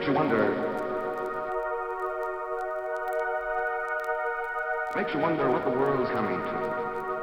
makes you wonder. Makes you wonder what the world's coming to.